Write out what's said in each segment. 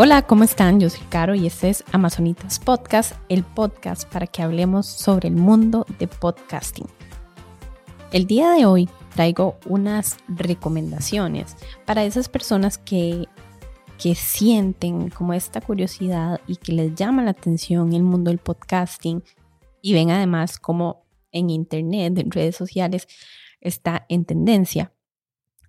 Hola, ¿cómo están? Yo soy Caro y este es Amazonitas Podcast, el podcast para que hablemos sobre el mundo de podcasting. El día de hoy traigo unas recomendaciones para esas personas que, que sienten como esta curiosidad y que les llama la atención el mundo del podcasting y ven además como en internet, en redes sociales, está en tendencia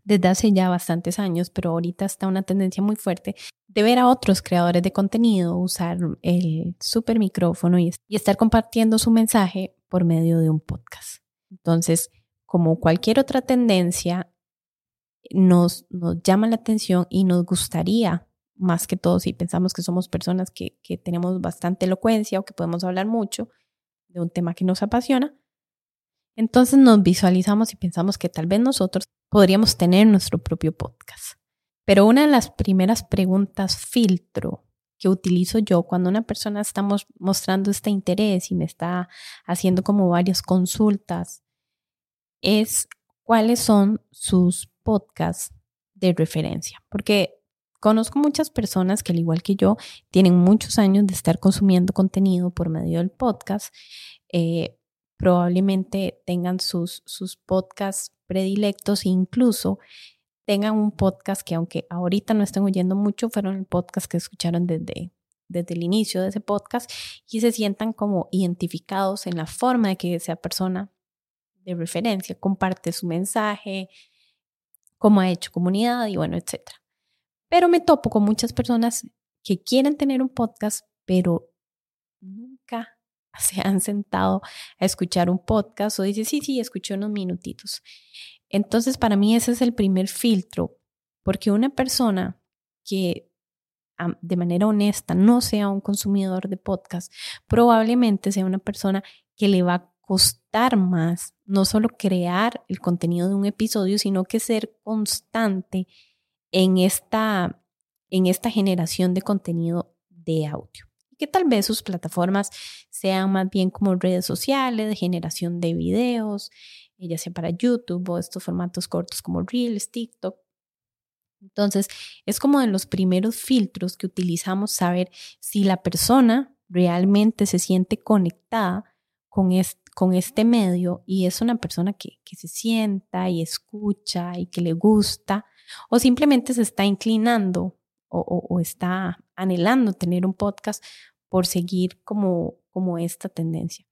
desde hace ya bastantes años, pero ahorita está una tendencia muy fuerte de ver a otros creadores de contenido usar el super micrófono y, estar compartiendo su mensaje por medio de un podcast. Entonces, como cualquier otra tendencia, nos, llama la atención y nos gustaría, más que todo, si pensamos que somos personas que tenemos bastante elocuencia o que podemos hablar mucho de un tema que nos apasiona, entonces nos visualizamos y pensamos que tal vez nosotros podríamos tener nuestro propio podcast. Pero una de las primeras preguntas filtro que utilizo yo cuando una persona está mostrando este interés y me está haciendo como varias consultas es cuáles son sus podcasts de referencia. Porque conozco muchas personas que al igual que yo tienen muchos años de estar consumiendo contenido por medio del podcast. Eh, probablemente tengan sus, sus podcasts predilectos e incluso tengan un podcast que aunque ahorita no estén oyendo mucho, fueron el podcast que escucharon desde, desde el inicio de ese podcast y se sientan como identificados en la forma de que esa persona de referencia comparte su mensaje, cómo ha hecho comunidad y bueno, etcétera. Pero me topo con muchas personas que quieren tener un podcast, pero nunca se han sentado a escuchar un podcast o dice, sí, sí, escuché unos minutitos. Entonces, para mí ese es el primer filtro, porque una persona que de manera honesta no sea un consumidor de podcast, probablemente sea una persona que le va a costar más no solo crear el contenido de un episodio, sino que ser constante en esta, en esta generación de contenido de audio. Que tal vez sus plataformas sean más bien como redes sociales, de generación de videos, ya sea para YouTube o estos formatos cortos como Reels, TikTok. Entonces, es como de los primeros filtros que utilizamos saber si la persona realmente se siente conectada con, con este medio y es una persona que, que se sienta y escucha y que le gusta o simplemente se está inclinando o, está anhelando tener un podcast por seguir como, como esta tendencia.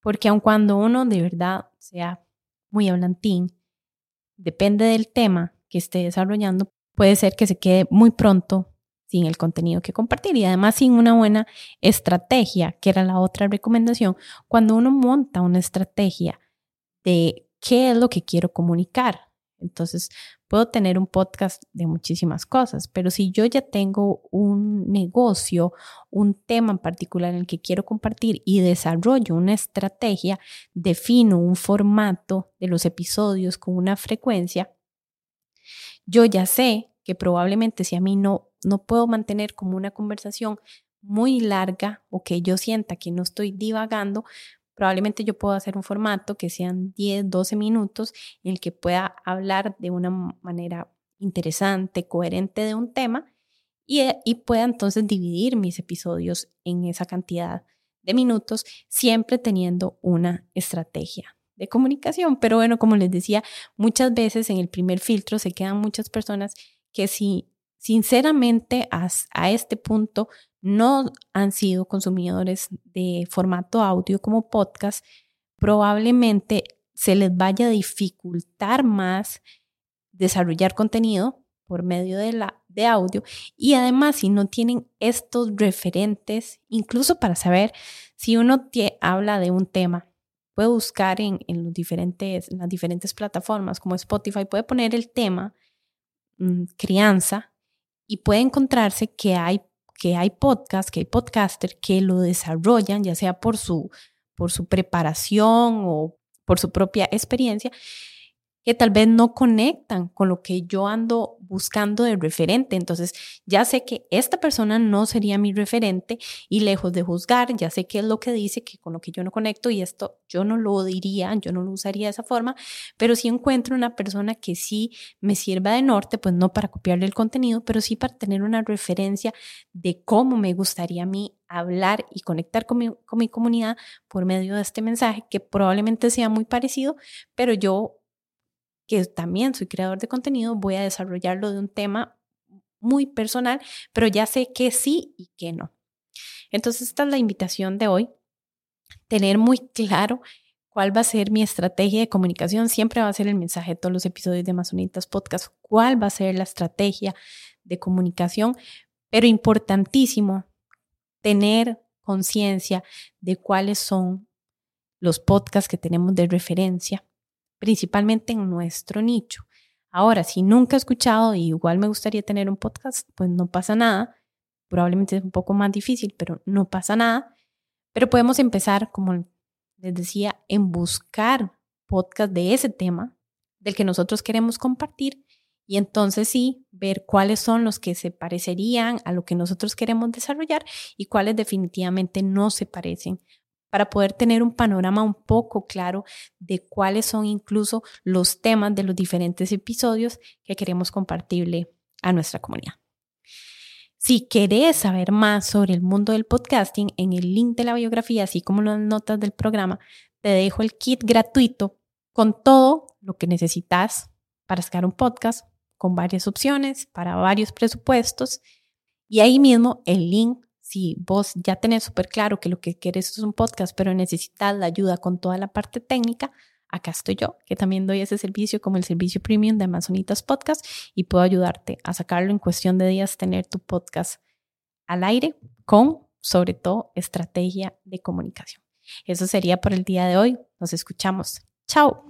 Porque aun cuando uno de verdad sea muy hablantín, depende del tema que esté desarrollando, puede ser que se quede muy pronto sin el contenido que compartir y además sin una buena estrategia, que era la otra recomendación, cuando uno monta una estrategia de qué es lo que quiero comunicar, entonces, puedo tener un podcast de muchísimas cosas, pero si yo ya tengo un negocio, un tema en particular en el que quiero compartir y desarrollo una estrategia, defino un formato de los episodios con una frecuencia, yo ya sé que probablemente si a mí no, no puedo mantener como una conversación muy larga o que yo sienta que no estoy divagando, Probablemente yo puedo hacer un formato que sean 10, 12 minutos en el que pueda hablar de una manera interesante, coherente de un tema y, eh, y pueda entonces dividir mis episodios en esa cantidad de minutos, siempre teniendo una estrategia de comunicación. Pero bueno, como les decía, muchas veces en el primer filtro se quedan muchas personas que si sinceramente a, este punto no han sido consumidores de formato audio como podcast, probablemente se les vaya a dificultar más desarrollar contenido por medio de, la, de audio. Y además si no tienen estos referentes, incluso para saber si uno habla de un tema, puede buscar en, los diferentes, las diferentes plataformas como Spotify, puede poner el tema mm, crianza y puede encontrarse que hay, que hay podcasts, que hay podcasters que lo desarrollan, ya sea por su, por su preparación o por su propia experiencia, que tal vez no conectan con lo que yo ando buscando de referente. Entonces, ya sé que esta persona no sería mi referente y lejos de juzgar, ya sé qué es lo que dice, que con lo que yo no conecto y esto yo no lo diría, yo no lo usaría de esa forma, pero si encuentro una persona que sí me sirva de norte, pues no para copiarle el contenido, pero sí para tener una referencia de cómo me gustaría a mí hablar y conectar con mi, con mi comunidad por medio de este mensaje, que probablemente sea muy parecido, pero yo que también soy creador de contenido, voy a desarrollarlo de un tema muy personal, pero ya sé que sí y que no. Entonces, esta es la invitación de hoy, tener muy claro cuál va a ser mi estrategia de comunicación. Siempre va a ser el mensaje de todos los episodios de Amazonitas Podcast, cuál va a ser la estrategia de comunicación, pero importantísimo tener conciencia de cuáles son los podcasts que tenemos de referencia principalmente en nuestro nicho. Ahora, si nunca he escuchado y igual me gustaría tener un podcast, pues no pasa nada. Probablemente es un poco más difícil, pero no pasa nada. Pero podemos empezar, como les decía, en buscar podcast de ese tema del que nosotros queremos compartir y entonces sí, ver cuáles son los que se parecerían a lo que nosotros queremos desarrollar y cuáles definitivamente no se parecen para poder tener un panorama un poco claro de cuáles son incluso los temas de los diferentes episodios que queremos compartirle a nuestra comunidad. Si querés saber más sobre el mundo del podcasting, en el link de la biografía, así como las notas del programa, te dejo el kit gratuito con todo lo que necesitas para sacar un podcast, con varias opciones, para varios presupuestos. Y ahí mismo el link si vos ya tenés súper claro que lo que quieres es un podcast, pero necesitas la ayuda con toda la parte técnica, acá estoy yo, que también doy ese servicio como el servicio premium de Amazonitas Podcast y puedo ayudarte a sacarlo en cuestión de días, tener tu podcast al aire con, sobre todo, estrategia de comunicación. Eso sería por el día de hoy. Nos escuchamos. Chao.